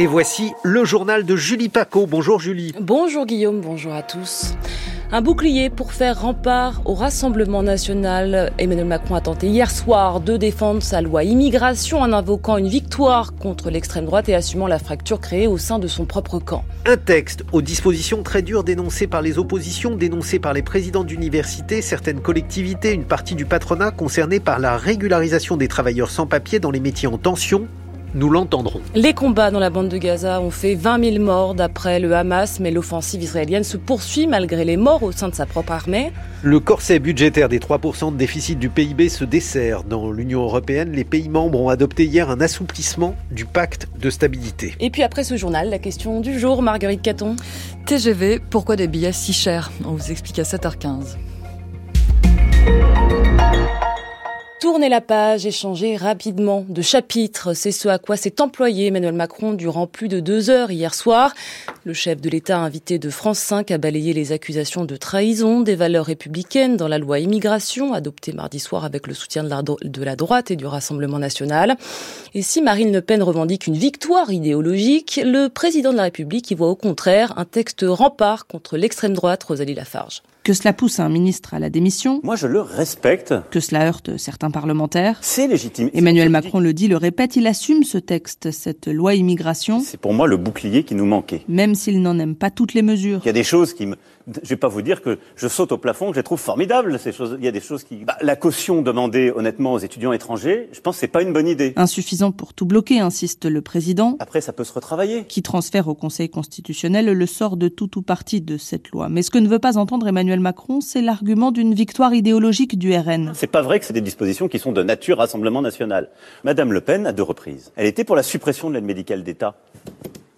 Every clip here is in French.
Et voici le journal de Julie Paco. Bonjour Julie. Bonjour Guillaume, bonjour à tous. Un bouclier pour faire rempart au Rassemblement national. Emmanuel Macron a tenté hier soir de défendre sa loi immigration en invoquant une victoire contre l'extrême droite et assumant la fracture créée au sein de son propre camp. Un texte aux dispositions très dures dénoncées par les oppositions, dénoncées par les présidents d'université, certaines collectivités, une partie du patronat concernée par la régularisation des travailleurs sans papier dans les métiers en tension nous l'entendrons. Les combats dans la bande de Gaza ont fait 20 000 morts d'après le Hamas, mais l'offensive israélienne se poursuit malgré les morts au sein de sa propre armée. Le corset budgétaire des 3% de déficit du PIB se dessert. Dans l'Union européenne, les pays membres ont adopté hier un assouplissement du pacte de stabilité. Et puis après ce journal, la question du jour, Marguerite Caton. TGV, pourquoi des billets si chers? On vous explique à 7h15. Tourner la page et changer rapidement de chapitre, c'est ce à quoi s'est employé Emmanuel Macron durant plus de deux heures hier soir. Le chef de l'État invité de France 5 a balayé les accusations de trahison des valeurs républicaines dans la loi immigration adoptée mardi soir avec le soutien de la, de la droite et du Rassemblement national. Et si Marine Le Pen revendique une victoire idéologique, le président de la République y voit au contraire un texte rempart contre l'extrême droite Rosalie Lafarge que cela pousse un ministre à la démission. Moi, je le respecte. Que cela heurte certains parlementaires. C'est légitime. Emmanuel Macron le dit, le répète, il assume ce texte, cette loi immigration. C'est pour moi le bouclier qui nous manquait. Même s'il n'en aime pas toutes les mesures. Il y a des choses qui me je vais pas vous dire que je saute au plafond, que je les trouve formidables, ces choses. Il y a des choses qui. Bah, la caution demandée honnêtement aux étudiants étrangers, je pense que c'est pas une bonne idée. Insuffisant pour tout bloquer, insiste le président. Après, ça peut se retravailler. Qui transfère au Conseil constitutionnel le sort de tout ou partie de cette loi. Mais ce que ne veut pas entendre Emmanuel Macron, c'est l'argument d'une victoire idéologique du RN. C'est pas vrai que c'est des dispositions qui sont de nature Rassemblement national. Madame Le Pen, à deux reprises, elle était pour la suppression de l'aide médicale d'État.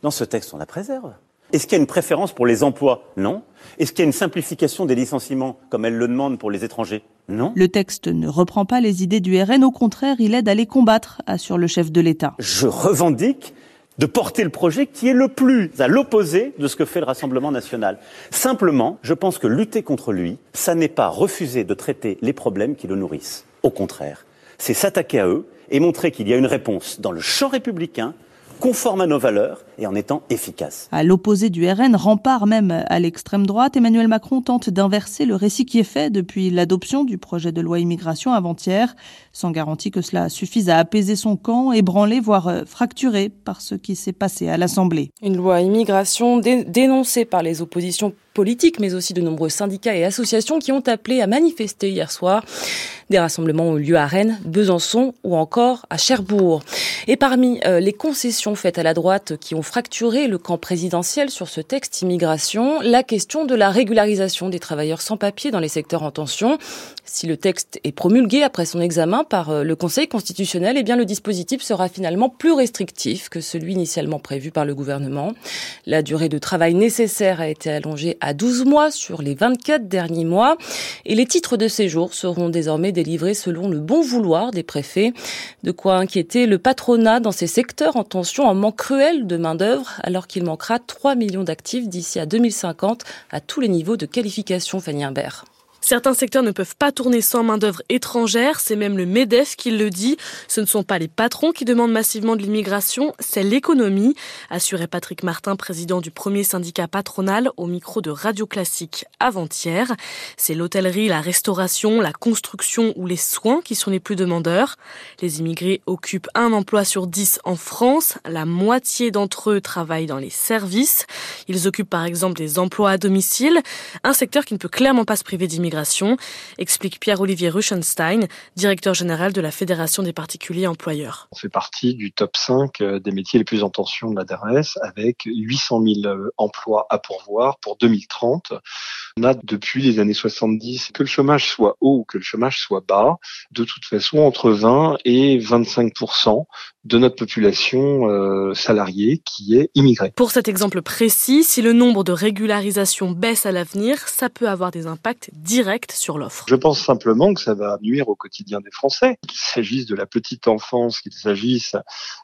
Dans ce texte, on la préserve. Est-ce qu'il y a une préférence pour les emplois? Non. Est-ce qu'il y a une simplification des licenciements, comme elle le demande pour les étrangers? Non. Le texte ne reprend pas les idées du RN, au contraire, il aide à les combattre, assure le chef de l'État. Je revendique de porter le projet qui est le plus à l'opposé de ce que fait le Rassemblement national. Simplement, je pense que lutter contre lui, ça n'est pas refuser de traiter les problèmes qui le nourrissent. Au contraire, c'est s'attaquer à eux et montrer qu'il y a une réponse dans le champ républicain conforme à nos valeurs et en étant efficace. À l'opposé du RN, rempart même à l'extrême droite, Emmanuel Macron tente d'inverser le récit qui est fait depuis l'adoption du projet de loi immigration avant-hier, sans garantie que cela suffise à apaiser son camp, ébranlé, voire euh, fracturé par ce qui s'est passé à l'Assemblée. Une loi immigration dénoncée par les oppositions politiques, mais aussi de nombreux syndicats et associations qui ont appelé à manifester hier soir. Des rassemblements ont eu lieu à Rennes, Besançon ou encore à Cherbourg. Et parmi euh, les concessions faites à la droite qui ont fracturé le camp présidentiel sur ce texte immigration, la question de la régularisation des travailleurs sans papier dans les secteurs en tension. Si le texte est promulgué après son examen par euh, le Conseil constitutionnel, eh bien le dispositif sera finalement plus restrictif que celui initialement prévu par le gouvernement. La durée de travail nécessaire a été allongée à 12 mois sur les 24 derniers mois et les titres de séjour seront désormais délivrés selon le bon vouloir des préfets. De quoi inquiéter le patronat dans ces secteurs en tension en manque cruel de main-d'œuvre alors qu'il manquera 3 millions d'actifs d'ici à 2050 à tous les niveaux de qualification Fanny Imbert. Certains secteurs ne peuvent pas tourner sans main-d'œuvre étrangère, c'est même le MEDEF qui le dit. Ce ne sont pas les patrons qui demandent massivement de l'immigration, c'est l'économie, assurait Patrick Martin, président du premier syndicat patronal, au micro de Radio Classique avant-hier. C'est l'hôtellerie, la restauration, la construction ou les soins qui sont les plus demandeurs. Les immigrés occupent un emploi sur dix en France. La moitié d'entre eux travaillent dans les services. Ils occupent par exemple des emplois à domicile, un secteur qui ne peut clairement pas se priver d'immigration explique Pierre-Olivier Ruchenstein, directeur général de la Fédération des particuliers employeurs. On fait partie du top 5 euh, des métiers les plus en tension de la DRS avec 800 000 euh, emplois à pourvoir pour 2030. On a depuis les années 70 que le chômage soit haut ou que le chômage soit bas, de toute façon entre 20 et 25 de notre population euh, salariée qui est immigrée. Pour cet exemple précis, si le nombre de régularisations baisse à l'avenir, ça peut avoir des impacts directs Je pense simplement que ça va nuire au quotidien des Français, qu'il s'agisse de la petite enfance, qu'il s'agisse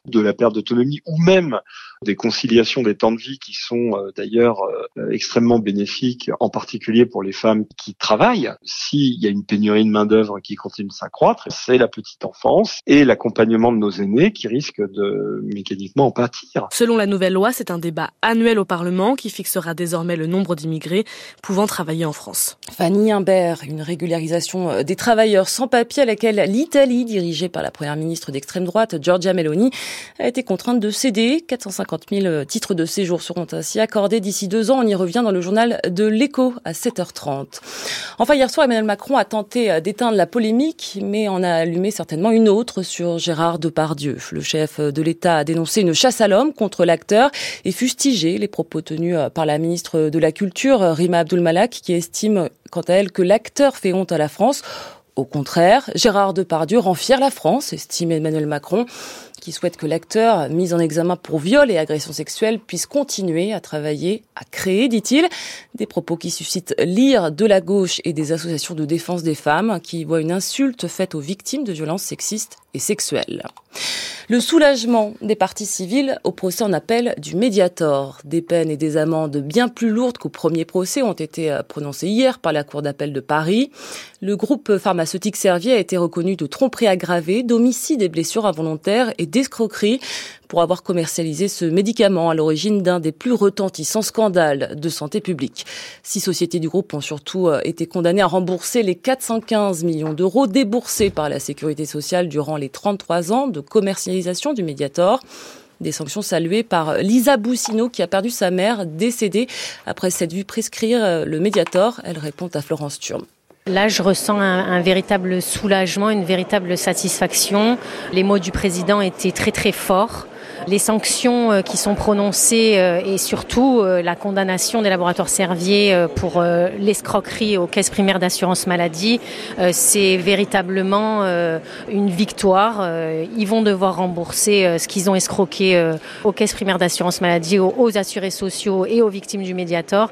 de la perte d'autonomie ou même des conciliations des temps de vie qui sont euh, d'ailleurs euh, extrêmement bénéfiques, en particulier pour les femmes qui travaillent. S'il y a une pénurie de main-d'œuvre qui continue de s'accroître, c'est la petite enfance et l'accompagnement de nos aînés qui risquent de mécaniquement en pâtir. Selon la nouvelle loi, c'est un débat annuel au Parlement qui fixera désormais le nombre d'immigrés pouvant travailler en France. Fanny Imbert, une régularisation euh, des travailleurs sans papier à laquelle l'Italie, dirigée par la première ministre d'extrême droite, Giorgia Meloni, a été contrainte de céder. 450 000 titres de séjour seront ainsi accordés d'ici deux ans. On y revient dans le journal de l'Écho à 7h30. Enfin, hier soir, Emmanuel Macron a tenté euh, d'éteindre la polémique, mais en a allumé certainement une autre sur Gérard Depardieu. Le chef de l'État a dénoncé une chasse à l'homme contre l'acteur et fustigé les propos tenus euh, par la ministre de la Culture, Rima Abdulmalak, qui estime quant à elle que l'acteur fait honte à la France. Au contraire, Gérard Depardieu rend fier la France, estime Emmanuel Macron qui souhaite que l'acteur, mis en examen pour viol et agression sexuelle, puisse continuer à travailler, à créer, dit-il, des propos qui suscitent l'ire de la gauche et des associations de défense des femmes qui voient une insulte faite aux victimes de violences sexistes et sexuelles. Le soulagement des parties civiles au procès en appel du Mediator. Des peines et des amendes bien plus lourdes qu'au premier procès ont été euh, prononcées hier par la Cour d'appel de Paris. Le groupe pharmaceutique Servier a été reconnu de tromperie aggravée, d'homicide et blessures involontaires et d'escroquerie pour avoir commercialisé ce médicament à l'origine d'un des plus retentissants scandales de santé publique. Six sociétés du groupe ont surtout euh, été condamnées à rembourser les 415 millions d'euros déboursés par la sécurité sociale durant les 33 ans de commercialisation du Mediator. Des sanctions saluées par Lisa Boussino qui a perdu sa mère décédée après s'être vue prescrire euh, le Mediator. Elle répond à Florence Turme. Là, je ressens un, véritable soulagement, une véritable satisfaction. Les mots du président étaient très très forts les sanctions euh, qui sont prononcées euh, et surtout euh, la condamnation des laboratoires Servier pour l'escroquerie aux caisses primaires d'assurance maladie, c'est véritablement une victoire. Ils vont devoir rembourser ce qu'ils ont escroqué aux caisses primaires d'assurance maladie, aux assurés sociaux et aux victimes du Mediator.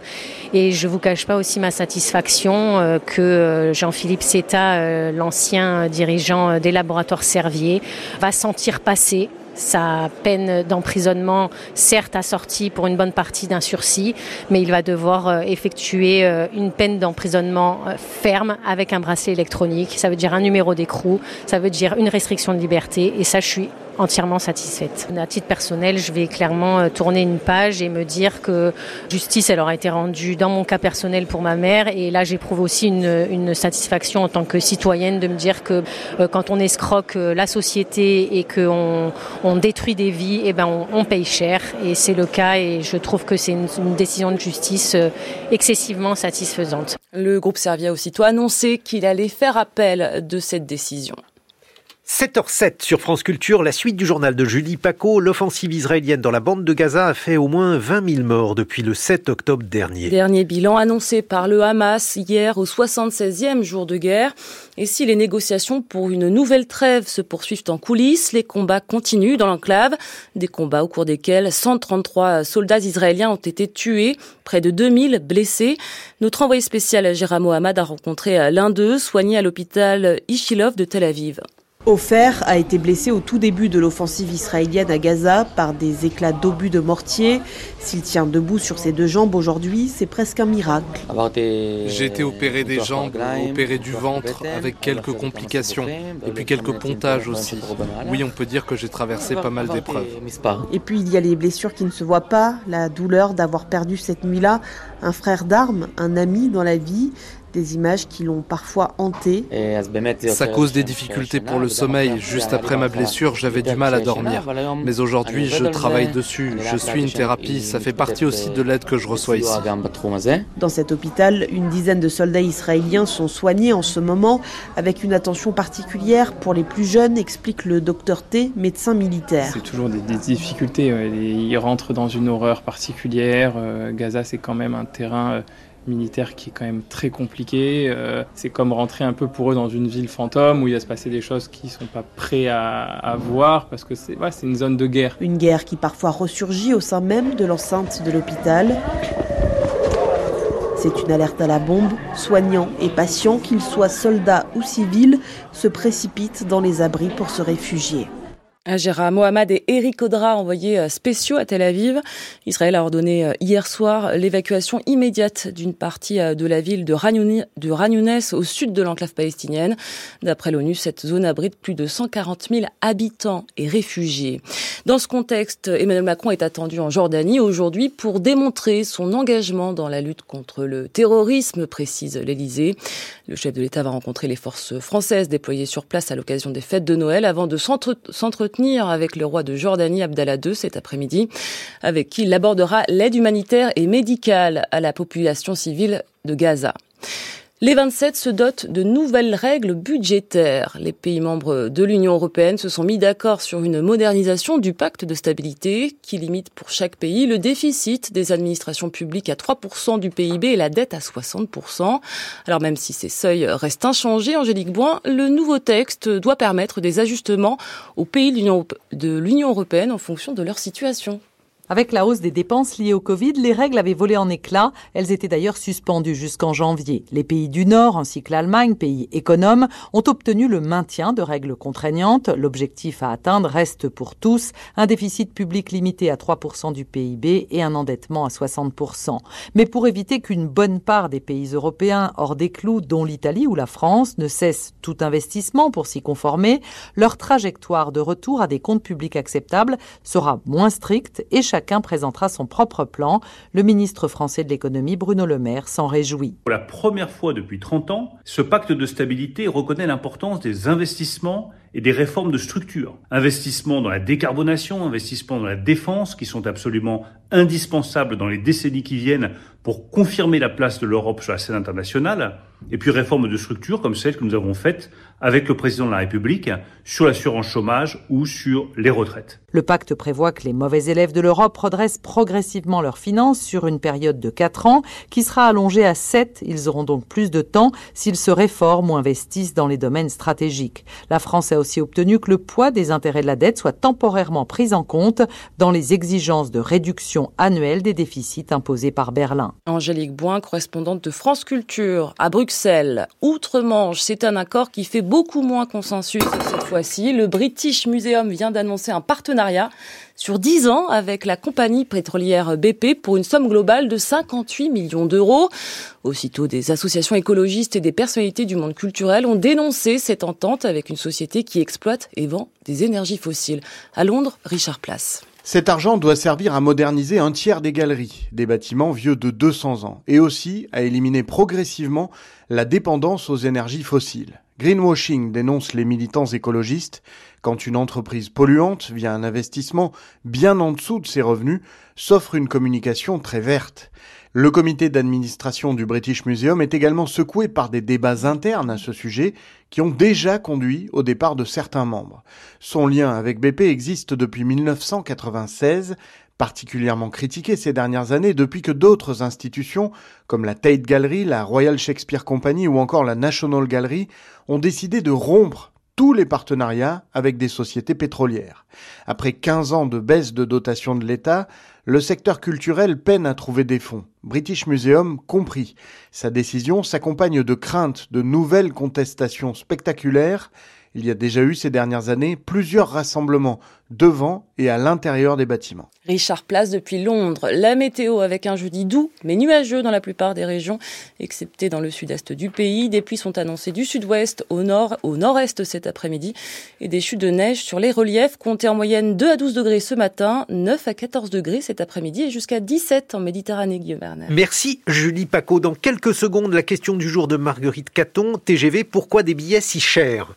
Et je vous cache pas aussi ma satisfaction que Jean-Philippe Seta, l'ancien dirigeant des laboratoires Servier, va sentir passer sa peine d'emprisonnement, certes assortie pour une bonne partie d'un sursis, mais il va devoir euh, effectuer euh, une peine d'emprisonnement euh, ferme avec un bracelet électronique. Ça veut dire un numéro d'écrou, ça veut dire une restriction de liberté, et ça, je suis entièrement satisfaite. À titre personnel, je vais clairement euh, tourner une page et me dire que justice, elle aura été rendue dans mon cas personnel pour ma mère. Et là, j'éprouve aussi une, une, satisfaction en tant que citoyenne de me dire que euh, quand on escroque euh, la société et qu'on on détruit des vies, eh ben on, on paye cher. Et c'est le cas et je trouve que c'est une, une, décision de justice excessivement satisfaisante. Le groupe Servia aussitôt annoncé qu'il allait faire appel de cette décision. 7h07 sur France Culture, la suite du journal de Julie Paco. L'offensive israélienne dans la bande de Gaza a fait au moins 20 000 morts depuis le 7 octobre dernier. Dernier bilan annoncé par le Hamas hier au 76e jour de guerre. Et si les négociations pour une nouvelle trêve se poursuivent en coulisses, les combats continuent dans l'enclave. Des combats au cours desquels 133 soldats israéliens ont été tués, près de 2000 blessés. Notre envoyé spécial Gérard Mohamed a rencontré l'un d'eux, soigné à l'hôpital Ishilov de Tel Aviv. Ofer a été blessé au tout début de l'offensive israélienne à Gaza par des éclats d'obus de mortier. S'il tient debout sur ses deux jambes aujourd'hui, c'est presque un miracle. J'ai été opéré des jambes, opéré du ventre avec quelques complications et puis quelques pontages aussi. Oui, on peut dire que j'ai traversé pas mal d'épreuves. Et puis il y a les blessures qui ne se voient pas, la douleur d'avoir perdu cette nuit-là un frère d'armes, un ami dans la vie, des images qui l'ont parfois hanté. Ça cause des difficultés pour le sommeil. Juste après ma blessure, j'avais du mal à dormir. Mais aujourd'hui, je travaille dessus. Je suis une thérapie. Ça fait partie aussi de l'aide que je reçois ici. Dans cet hôpital, une dizaine de soldats israéliens sont soignés en ce moment avec une attention particulière pour les plus jeunes, explique le docteur T, médecin militaire. C'est toujours des, des difficultés. Ils rentrent dans une horreur particulière. Euh, Gaza, c'est quand même un terrain euh, militaire qui est quand même très compliqué. Euh, c'est comme rentrer un peu pour eux dans une ville fantôme où il va se passer des choses qu'ils sont pas prêts à, voir parce que c'est une zone de guerre. Une guerre qui parfois ressurgit au sein même de l'enceinte de l'hôpital. C'est une alerte à la bombe. Soignants et patients, qu'ils soient soldats ou civils, se précipitent dans les abris pour se réfugier. Gérard Mohamed et Eric Audra envoyés euh, spéciaux à Tel Aviv. Israël a ordonné euh, hier soir l'évacuation immédiate d'une partie euh, de la ville de Ragnounès au sud de l'enclave palestinienne. D'après l'ONU, cette zone abrite plus de 140 000 habitants et réfugiés. Dans ce contexte, Emmanuel Macron est attendu en Jordanie aujourd'hui pour démontrer son engagement dans la lutte contre le terrorisme, précise l'Élysée. Le chef de l'État va rencontrer les forces françaises déployées sur place à l'occasion des fêtes de Noël avant de s'entretenir avec le roi de Jordanie Abdallah II cet après-midi, avec qui il abordera l'aide humanitaire et médicale à la population civile de Gaza. Les 27 se dotent de nouvelles règles budgétaires. Les pays membres de l'Union européenne se sont mis d'accord sur une modernisation du pacte de stabilité qui limite pour chaque pays le déficit des administrations publiques à 3% du PIB et la dette à 60%. Alors même si ces seuils restent inchangés, Angélique Boin, le nouveau texte doit permettre des ajustements aux pays de l'Union européenne en fonction de leur situation. Avec la hausse des dépenses liées au Covid, les règles avaient volé en éclats. Elles étaient d'ailleurs suspendues jusqu'en janvier. Les pays du Nord, ainsi que l'Allemagne, pays économes, ont obtenu le maintien de règles contraignantes. L'objectif à atteindre reste pour tous un déficit public limité à 3% du PIB et un endettement à 60%. Mais pour éviter qu'une bonne part des pays européens hors des clous, dont l'Italie ou la France, ne cessent tout investissement pour s'y conformer, leur trajectoire de retour à des comptes publics acceptables sera moins stricte et chacun présentera son propre plan. Le ministre français de l'économie, Bruno Le Maire, s'en réjouit. Pour la première fois depuis 30 ans, ce pacte de stabilité reconnaît l'importance des investissements et des réformes de structure. Investissements dans la décarbonation, investissements dans la défense, qui sont absolument indispensables dans les décennies qui viennent pour confirmer la place de l'Europe sur la scène internationale, et puis réformes de structure comme celle que nous avons faite avec le président de la République sur l'assurance chômage ou sur les retraites. Le pacte prévoit que les mauvais élèves de l'Europe redressent progressivement leurs finances sur une période de 4 ans qui sera allongée à 7. Ils auront donc plus de temps s'ils se réforment ou investissent dans les domaines stratégiques. La France a aussi obtenu que le poids des intérêts de la dette soit temporairement pris en compte dans les exigences de réduction annuelle des déficits imposés par Berlin. Angélique Boin, correspondante de France Culture à Bruxelles. Outre-Manche, c'est un accord qui fait beaucoup moins consensus cette fois-ci. Le British Museum vient d'annoncer un partenariat sur 10 ans avec la compagnie pétrolière BP pour une somme globale de 58 millions d'euros. Aussitôt, des associations écologistes et des personnalités du monde culturel ont dénoncé cette entente avec une société qui exploite et vend des énergies fossiles. À Londres, Richard Place. Cet argent doit servir à moderniser un tiers des galeries, des bâtiments vieux de 200 ans, et aussi à éliminer progressivement la dépendance aux énergies fossiles. Greenwashing dénonce les militants écologistes quand une entreprise polluante, via un investissement bien en dessous de ses revenus, s'offre une communication très verte. Le comité d'administration du British Museum est également secoué par des débats internes à ce sujet qui ont déjà conduit au départ de certains membres. Son lien avec BP existe depuis 1996, particulièrement critiqué ces dernières années depuis que d'autres institutions, comme la Tate Gallery, la Royal Shakespeare Company ou encore la National Gallery, ont décidé de rompre tous les partenariats avec des sociétés pétrolières. Après 15 ans de baisse de dotation de l'État, le secteur culturel peine à trouver des fonds. British Museum compris. Sa décision s'accompagne de craintes de nouvelles contestations spectaculaires il y a déjà eu ces dernières années plusieurs rassemblements devant et à l'intérieur des bâtiments. Richard Place depuis Londres. La météo avec un jeudi doux mais nuageux dans la plupart des régions, excepté dans le sud-est du pays. Des pluies sont annoncées du sud-ouest au nord, au nord-est cet après-midi et des chutes de neige sur les reliefs comptées en moyenne 2 à 12 degrés ce matin, 9 à 14 degrés cet après-midi et jusqu'à 17 en Méditerranée, Guillaume Bernard. Merci Julie Paco. Dans quelques secondes, la question du jour de Marguerite Caton. TGV, pourquoi des billets si chers?